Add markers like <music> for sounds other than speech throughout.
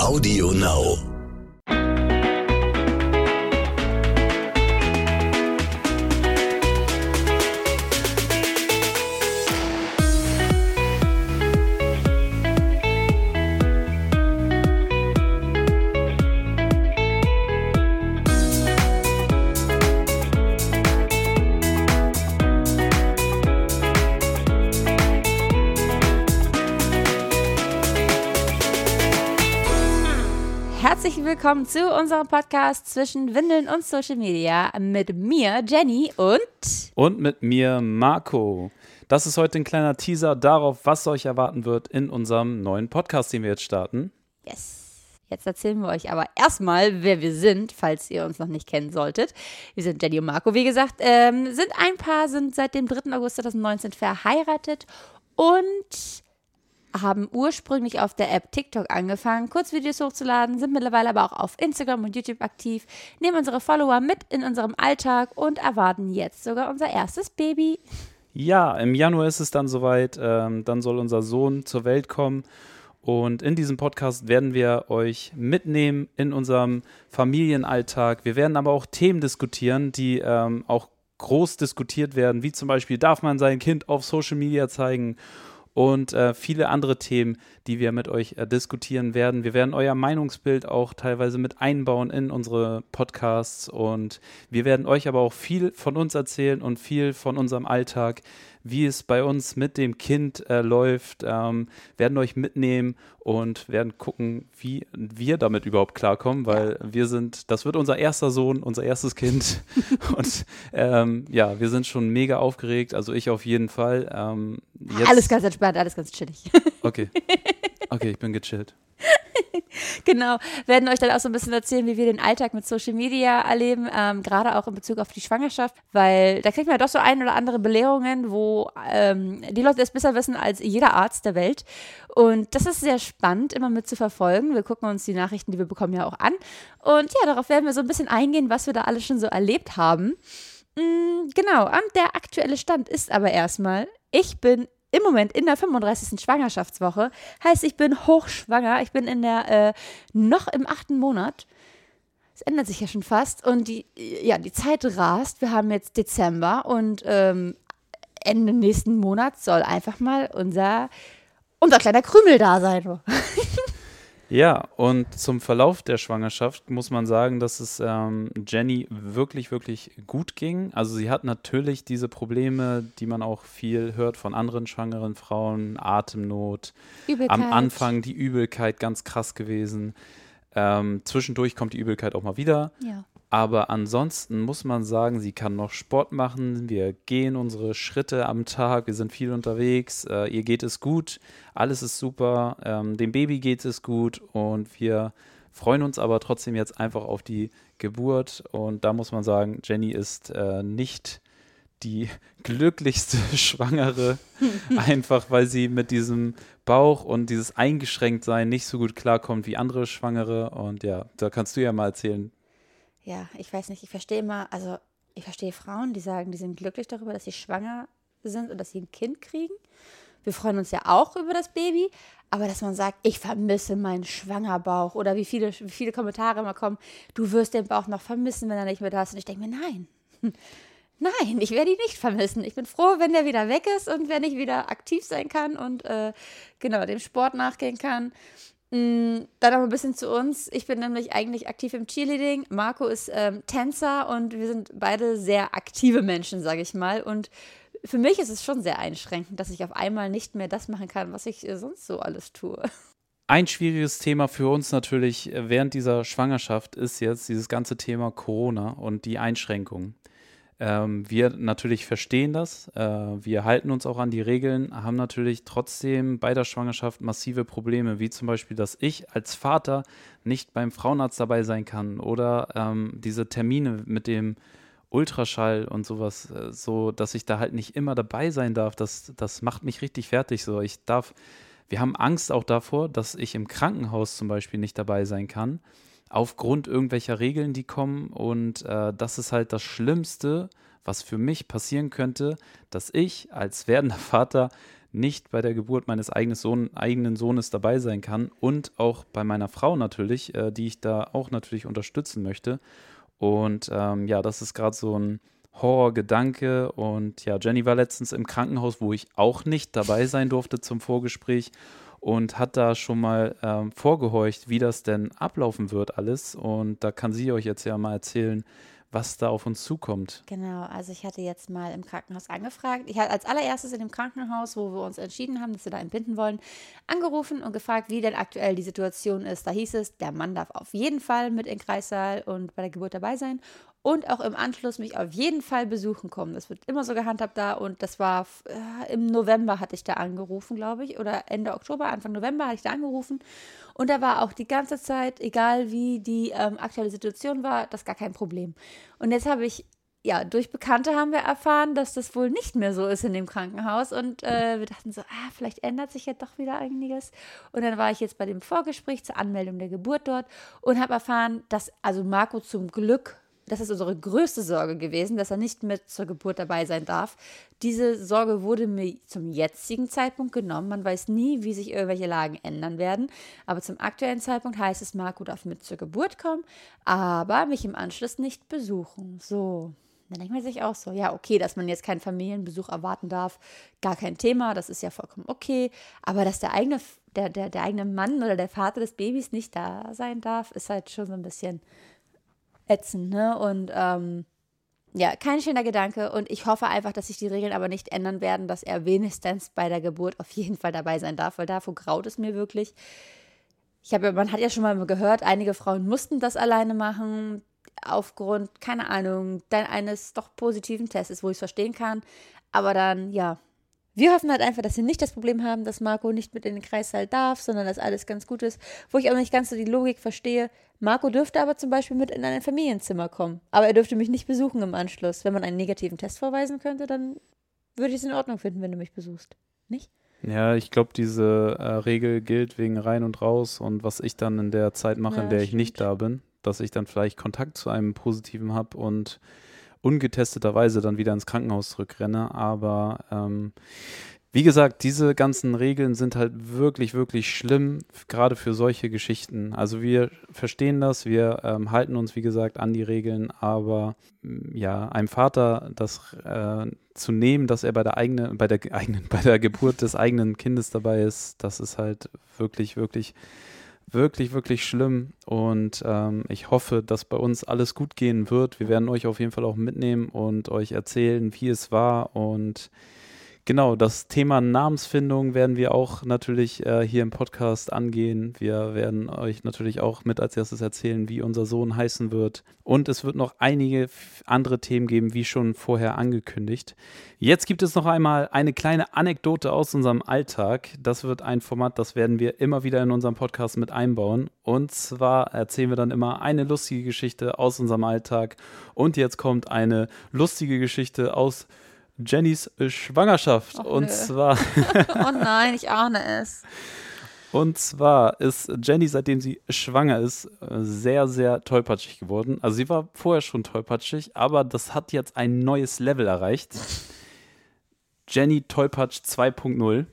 Audio Now. Willkommen zu unserem Podcast zwischen Windeln und Social Media mit mir, Jenny und Und mit mir, Marco. Das ist heute ein kleiner Teaser darauf, was euch erwarten wird in unserem neuen Podcast, den wir jetzt starten. yes. Jetzt erzählen wir euch aber erstmal, wer wir sind, falls ihr uns noch nicht kennen solltet. Wir sind Jenny und Marco, wie gesagt, ähm, sind ein Paar, sind seit dem 3. August 2019 verheiratet und haben ursprünglich auf der App TikTok angefangen, Kurzvideos hochzuladen, sind mittlerweile aber auch auf Instagram und YouTube aktiv, nehmen unsere Follower mit in unserem Alltag und erwarten jetzt sogar unser erstes Baby. Ja, im Januar ist es dann soweit. Ähm, dann soll unser Sohn zur Welt kommen. Und in diesem Podcast werden wir euch mitnehmen in unserem Familienalltag. Wir werden aber auch Themen diskutieren, die ähm, auch groß diskutiert werden, wie zum Beispiel, darf man sein Kind auf Social Media zeigen? Und äh, viele andere Themen, die wir mit euch äh, diskutieren werden. Wir werden euer Meinungsbild auch teilweise mit einbauen in unsere Podcasts und wir werden euch aber auch viel von uns erzählen und viel von unserem Alltag, wie es bei uns mit dem Kind äh, läuft, ähm, werden euch mitnehmen und werden gucken, wie wir damit überhaupt klarkommen, weil wir sind, das wird unser erster Sohn, unser erstes Kind <laughs> und ähm, ja, wir sind schon mega aufgeregt, also ich auf jeden Fall. Ähm, jetzt, Alles ganz entspannt, alles ganz chillig. Okay. Okay, ich bin gechillt. <laughs> genau, werden euch dann auch so ein bisschen erzählen, wie wir den Alltag mit Social Media erleben, ähm, gerade auch in Bezug auf die Schwangerschaft, weil da kriegt man ja doch so ein oder andere Belehrungen, wo ähm, die Leute es besser wissen als jeder Arzt der Welt. Und das ist sehr spannend, immer mit zu verfolgen. Wir gucken uns die Nachrichten, die wir bekommen, ja auch an. Und ja, darauf werden wir so ein bisschen eingehen, was wir da alles schon so erlebt haben. Mm, genau, und der aktuelle Stand ist aber erstmal, ich bin im Moment in der 35. Schwangerschaftswoche. Heißt, ich bin hochschwanger. Ich bin in der, äh, noch im achten Monat. Es ändert sich ja schon fast. Und die, ja, die Zeit rast. Wir haben jetzt Dezember und ähm, Ende nächsten Monats soll einfach mal unser, unser kleiner Krümel da sein. <laughs> Ja, und zum Verlauf der Schwangerschaft muss man sagen, dass es ähm, Jenny wirklich, wirklich gut ging. Also sie hat natürlich diese Probleme, die man auch viel hört von anderen schwangeren Frauen, Atemnot. Übelkeit. Am Anfang die Übelkeit ganz krass gewesen. Ähm, zwischendurch kommt die Übelkeit auch mal wieder. Ja. Aber ansonsten muss man sagen, sie kann noch Sport machen. Wir gehen unsere Schritte am Tag. Wir sind viel unterwegs. Äh, ihr geht es gut. Alles ist super. Ähm, dem Baby geht es gut. Und wir freuen uns aber trotzdem jetzt einfach auf die Geburt. Und da muss man sagen, Jenny ist äh, nicht die <laughs> glücklichste <laughs> Schwangere, <laughs> einfach weil sie mit diesem Bauch und dieses Eingeschränktsein nicht so gut klarkommt wie andere Schwangere. Und ja, da kannst du ja mal erzählen, Ja, ich weiß nicht, ich verstehe immer, also ich verstehe Frauen, die sagen, die sind glücklich darüber, dass sie schwanger sind und dass sie ein Kind kriegen. Wir freuen uns ja auch über das Baby, aber dass man sagt, ich vermisse meinen Schwangerbauch oder wie viele, wie viele Kommentare immer kommen, du wirst den Bauch noch vermissen, wenn er nicht mehr da ist. Und ich denke mir, nein, <laughs> nein, ich werde ihn nicht vermissen. Ich bin froh, wenn der wieder weg ist und wenn ich wieder aktiv sein kann und äh, genau dem Sport nachgehen kann. Mm, Dann noch ein bisschen zu uns. Ich bin nämlich eigentlich aktiv im Cheerleading. Marco ist ähm, Tänzer und wir sind beide sehr aktive Menschen, sage ich mal. Und für mich ist es schon sehr einschränkend, dass ich auf einmal nicht mehr das machen kann, was ich äh, sonst so alles tue. Ein schwieriges Thema für uns natürlich äh, während dieser Schwangerschaft ist jetzt dieses ganze Thema Corona und die Einschränkungen. Ähm, wir natürlich verstehen das. Äh, wir halten uns auch an die Regeln, haben natürlich trotzdem bei der Schwangerschaft massive Probleme, wie zum Beispiel, dass ich als Vater nicht beim Frauenarzt dabei sein kann oder ähm, diese Termine mit dem Ultraschall und sowas, äh, so dass ich da halt nicht immer dabei sein darf. Das, das macht mich richtig fertig. So, ich darf, wir haben Angst auch davor, dass ich im Krankenhaus zum Beispiel nicht dabei sein kann aufgrund irgendwelcher Regeln, die kommen. Und äh, das ist halt das Schlimmste, was für mich passieren könnte, dass ich als werdender <laughs> Vater nicht bei der Geburt meines Sohn, eigenen Sohnes dabei sein kann und auch bei meiner Frau natürlich, äh, die ich da auch natürlich unterstützen möchte. Und ähm, ja, das ist gerade so ein Horrorgedanke. Und ja, Jenny war letztens im Krankenhaus, wo ich auch nicht dabei sein durfte zum Vorgespräch und hat da schon mal ähm, vorgehorcht, wie das denn ablaufen wird alles. Und da kann sie euch jetzt ja mal erzählen, was da auf uns zukommt. Genau, also ich hatte jetzt mal im Krankenhaus angefragt. Ich hatte als allererstes in dem Krankenhaus, wo wir uns entschieden haben, dass wir da entbinden wollen, angerufen und gefragt, wie denn aktuell die Situation ist. Da hieß es, der Mann darf auf jeden Fall mit in den Kreissaal und bei der Geburt dabei sein und auch im Anschluss mich auf jeden Fall besuchen kommen. Das wird immer so gehandhabt da und das war äh, im November hatte ich da angerufen, glaube ich, oder Ende Oktober, Anfang November hatte ich da angerufen und da war auch die ganze Zeit, egal wie die ähm, aktuelle Situation war, das gar kein Problem. Und jetzt habe ich ja, durch Bekannte haben wir erfahren, dass das wohl nicht mehr so ist in dem Krankenhaus. Und äh, wir dachten so, ah, vielleicht ändert sich ja doch wieder einiges. Und dann war ich jetzt bei dem Vorgespräch zur Anmeldung der Geburt dort und habe erfahren, dass also Marco zum Glück das ist unsere größte Sorge gewesen, dass er nicht mit zur Geburt dabei sein darf. Diese Sorge wurde mir zum jetzigen Zeitpunkt genommen. Man weiß nie, wie sich irgendwelche Lagen ändern werden. Aber zum aktuellen Zeitpunkt heißt es, Marco darf mit zur Geburt kommen, aber mich im Anschluss nicht besuchen. So. Dann denkt man sich auch so, ja, okay, dass man jetzt keinen Familienbesuch erwarten darf, gar kein Thema, das ist ja vollkommen okay. Aber dass der eigene, der, der, der eigene Mann oder der Vater des Babys nicht da sein darf, ist halt schon so ein bisschen ätzend, ne? Und ähm, ja, kein schöner Gedanke. Und ich hoffe einfach, dass sich die Regeln aber nicht ändern werden, dass er wenigstens bei der Geburt auf jeden Fall dabei sein darf, weil davor graut es mir wirklich. Ich habe, man hat ja schon mal gehört, einige Frauen mussten das alleine machen, aufgrund, keine Ahnung, dann eines doch positiven Tests, wo ich es verstehen kann. Aber dann, ja, wir hoffen halt einfach, dass sie nicht das Problem haben, dass Marco nicht mit in den Kreissaal darf, sondern dass alles ganz gut ist. Wo ich auch nicht ganz so die Logik verstehe. Marco dürfte aber zum Beispiel mit in ein Familienzimmer kommen. Aber er dürfte mich nicht besuchen im Anschluss. Wenn man einen negativen Test vorweisen könnte, dann würde ich es in Ordnung finden, wenn du mich besuchst. Nicht? Ja, ich glaube, diese äh, Regel gilt wegen rein und raus und was ich dann in der Zeit mache, ja, in der stimmt. ich nicht da bin, dass ich dann vielleicht Kontakt zu einem Positiven habe und ungetesteterweise dann wieder ins Krankenhaus zurückrenne. Aber ähm, wie gesagt, diese ganzen Regeln sind halt wirklich, wirklich schlimm, gerade für solche Geschichten. Also wir verstehen das, wir ähm, halten uns, wie gesagt, an die Regeln, aber mm, ja, einem Vater das äh, zu nehmen, dass er bei der eigenen, bei der eigenen, <laughs> bei der Geburt des eigenen Kindes dabei ist, das ist halt wirklich, wirklich wirklich, wirklich schlimm. Und ähm, ich hoffe, dass bei uns alles gut gehen wird. Wir werden euch auf jeden Fall auch mitnehmen und euch erzählen, wie es war. Und genau, das Thema Namensfindung werden wir auch natürlich äh, hier im Podcast angehen. Wir werden euch natürlich auch mit als erstes erzählen, wie unser Sohn heißen wird. Und es wird noch einige andere Themen geben, wie schon vorher angekündigt. Jetzt gibt es noch einmal eine kleine Anekdote aus unserem Alltag. Das wird ein Format, das werden wir immer wieder in unserem Podcast mit einbauen. Und zwar erzählen wir dann immer eine lustige Geschichte aus unserem Alltag. Und jetzt kommt eine lustige Geschichte aus Jennys Schwangerschaft. Och, und nö. zwar. <laughs> oh nein, ich ahne es. Und zwar ist Jenny, seitdem sie schwanger ist, sehr, sehr tollpatschig geworden. Also sie war vorher schon tollpatschig, aber das hat jetzt ein neues Level erreicht. Jenny Tollpatsch 2.0.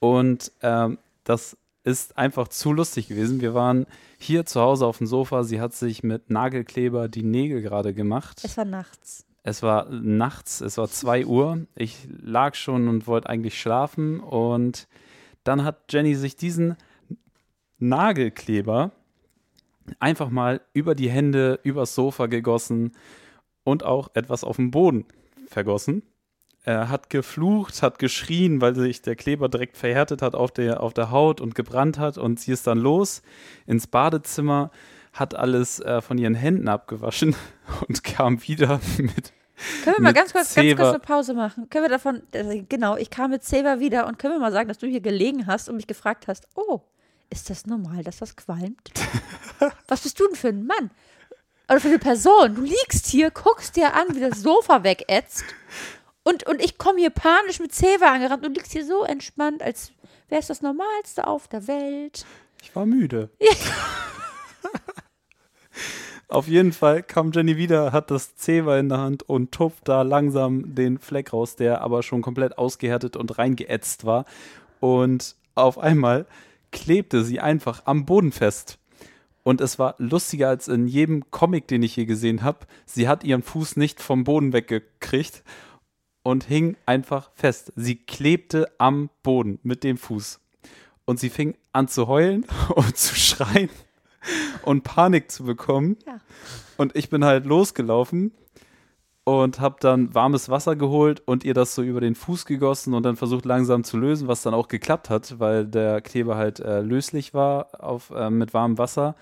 Und ähm, das ist einfach zu lustig gewesen. Wir waren hier zu Hause auf dem Sofa. Sie hat sich mit Nagelkleber die Nägel gerade gemacht. Es war nachts. Es war nachts, es war 2 Uhr. Ich lag schon und wollte eigentlich schlafen. Und dann hat Jenny sich diesen Nagelkleber einfach mal über die Hände, übers Sofa gegossen und auch etwas auf dem Boden vergossen. Er hat geflucht, hat geschrien, weil sich der Kleber direkt verhärtet hat auf der, auf der Haut und gebrannt hat. Und sie ist dann los ins Badezimmer, hat alles äh, von ihren Händen abgewaschen <laughs> und kam wieder mit. Können wir mal ganz kurz, ganz kurz eine Pause machen? Können wir davon, äh, genau, ich kam mit Zeba wieder und können wir mal sagen, dass du hier gelegen hast und mich gefragt hast, oh, ist das normal, dass das qualmt? <laughs> Was bist du denn für ein Mann? Oder für eine Person? Du liegst hier, guckst dir an, wie das Sofa wegätzt und, und ich komme hier panisch mit Zeba angerannt und liegst hier so entspannt, als wäre es das Normalste auf der Welt. Ich war müde. <laughs> Auf jeden Fall kam Jenny wieder, hat das Zewa in der Hand und tupft da langsam den Fleck raus, der aber schon komplett ausgehärtet und reingeätzt war. Und auf einmal klebte sie einfach am Boden fest. Und es war lustiger als in jedem Comic, den ich hier gesehen habe. Sie hat ihren Fuß nicht vom Boden weggekriegt und hing einfach fest. Sie klebte am Boden mit dem Fuß. Und sie fing an zu heulen <laughs> und zu schreien <laughs> und Panik zu bekommen. Ja. Und ich bin halt losgelaufen und habe dann warmes Wasser geholt und ihr das so über den Fuß gegossen und dann versucht langsam zu lösen, was dann auch geklappt hat, weil der Kleber halt äh, löslich war auf, äh, mit warmem Wasser.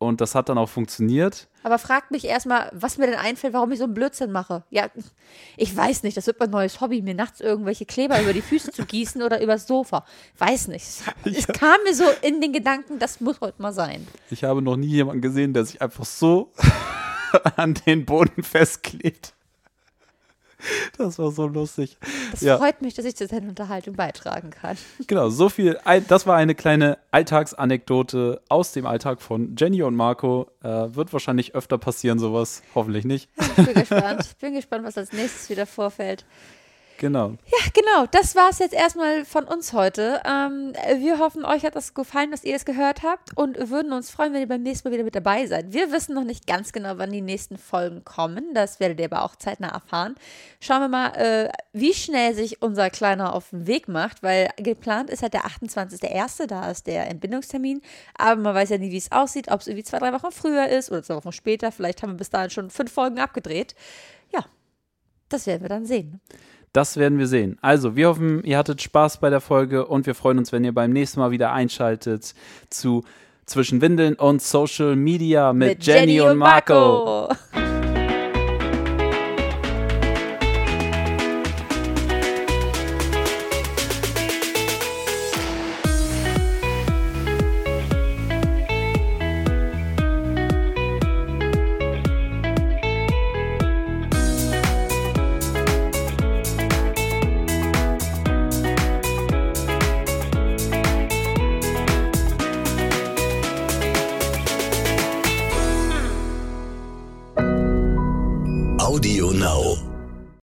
Und das hat dann auch funktioniert. Aber fragt mich erstmal, was mir denn einfällt, warum ich so einen Blödsinn mache. Ja, ich weiß nicht, das wird mein neues Hobby, mir nachts irgendwelche Kleber über die Füße zu gießen oder übers Sofa. Weiß nicht. Es, <laughs> es Ja. kam mir so in den Gedanken, das muss heute mal sein. Ich habe noch nie jemanden gesehen, der sich einfach so <laughs> an den Boden festklebt. <laughs> Das war so lustig. Das Ja. freut mich, dass ich zu deiner Unterhaltung beitragen kann. <laughs> Genau, so viel. Das war eine kleine Alltagsanekdote aus dem Alltag von Jenny und Marco. Äh, wird wahrscheinlich öfter passieren, sowas. Hoffentlich nicht. Ich bin <laughs> gespannt. Ich bin gespannt, was als nächstes wieder vorfällt. Genau. Ja, genau. Das war es jetzt erstmal von uns heute. Ähm, wir hoffen, euch hat das gefallen, dass ihr es gehört habt und würden uns freuen, wenn ihr beim nächsten Mal wieder mit dabei seid. Wir wissen noch nicht ganz genau, wann die nächsten Folgen kommen. Das werdet ihr aber auch zeitnah erfahren. Schauen wir mal, äh, wie schnell sich unser Kleiner auf den Weg macht, weil geplant ist halt der 28.01., da ist der Entbindungstermin. Aber man weiß ja nie, wie es aussieht, ob es irgendwie zwei, drei Wochen früher ist oder zwei Wochen später. Vielleicht haben wir bis dahin schon fünf Folgen abgedreht. Ja, das werden wir dann sehen. Das werden wir sehen. Also, wir hoffen, ihr hattet Spaß bei der Folge und wir freuen uns, wenn ihr beim nächsten Mal wieder einschaltet zu Zwischen Windeln und Social Media mit, Jenny, und Marco. Marco.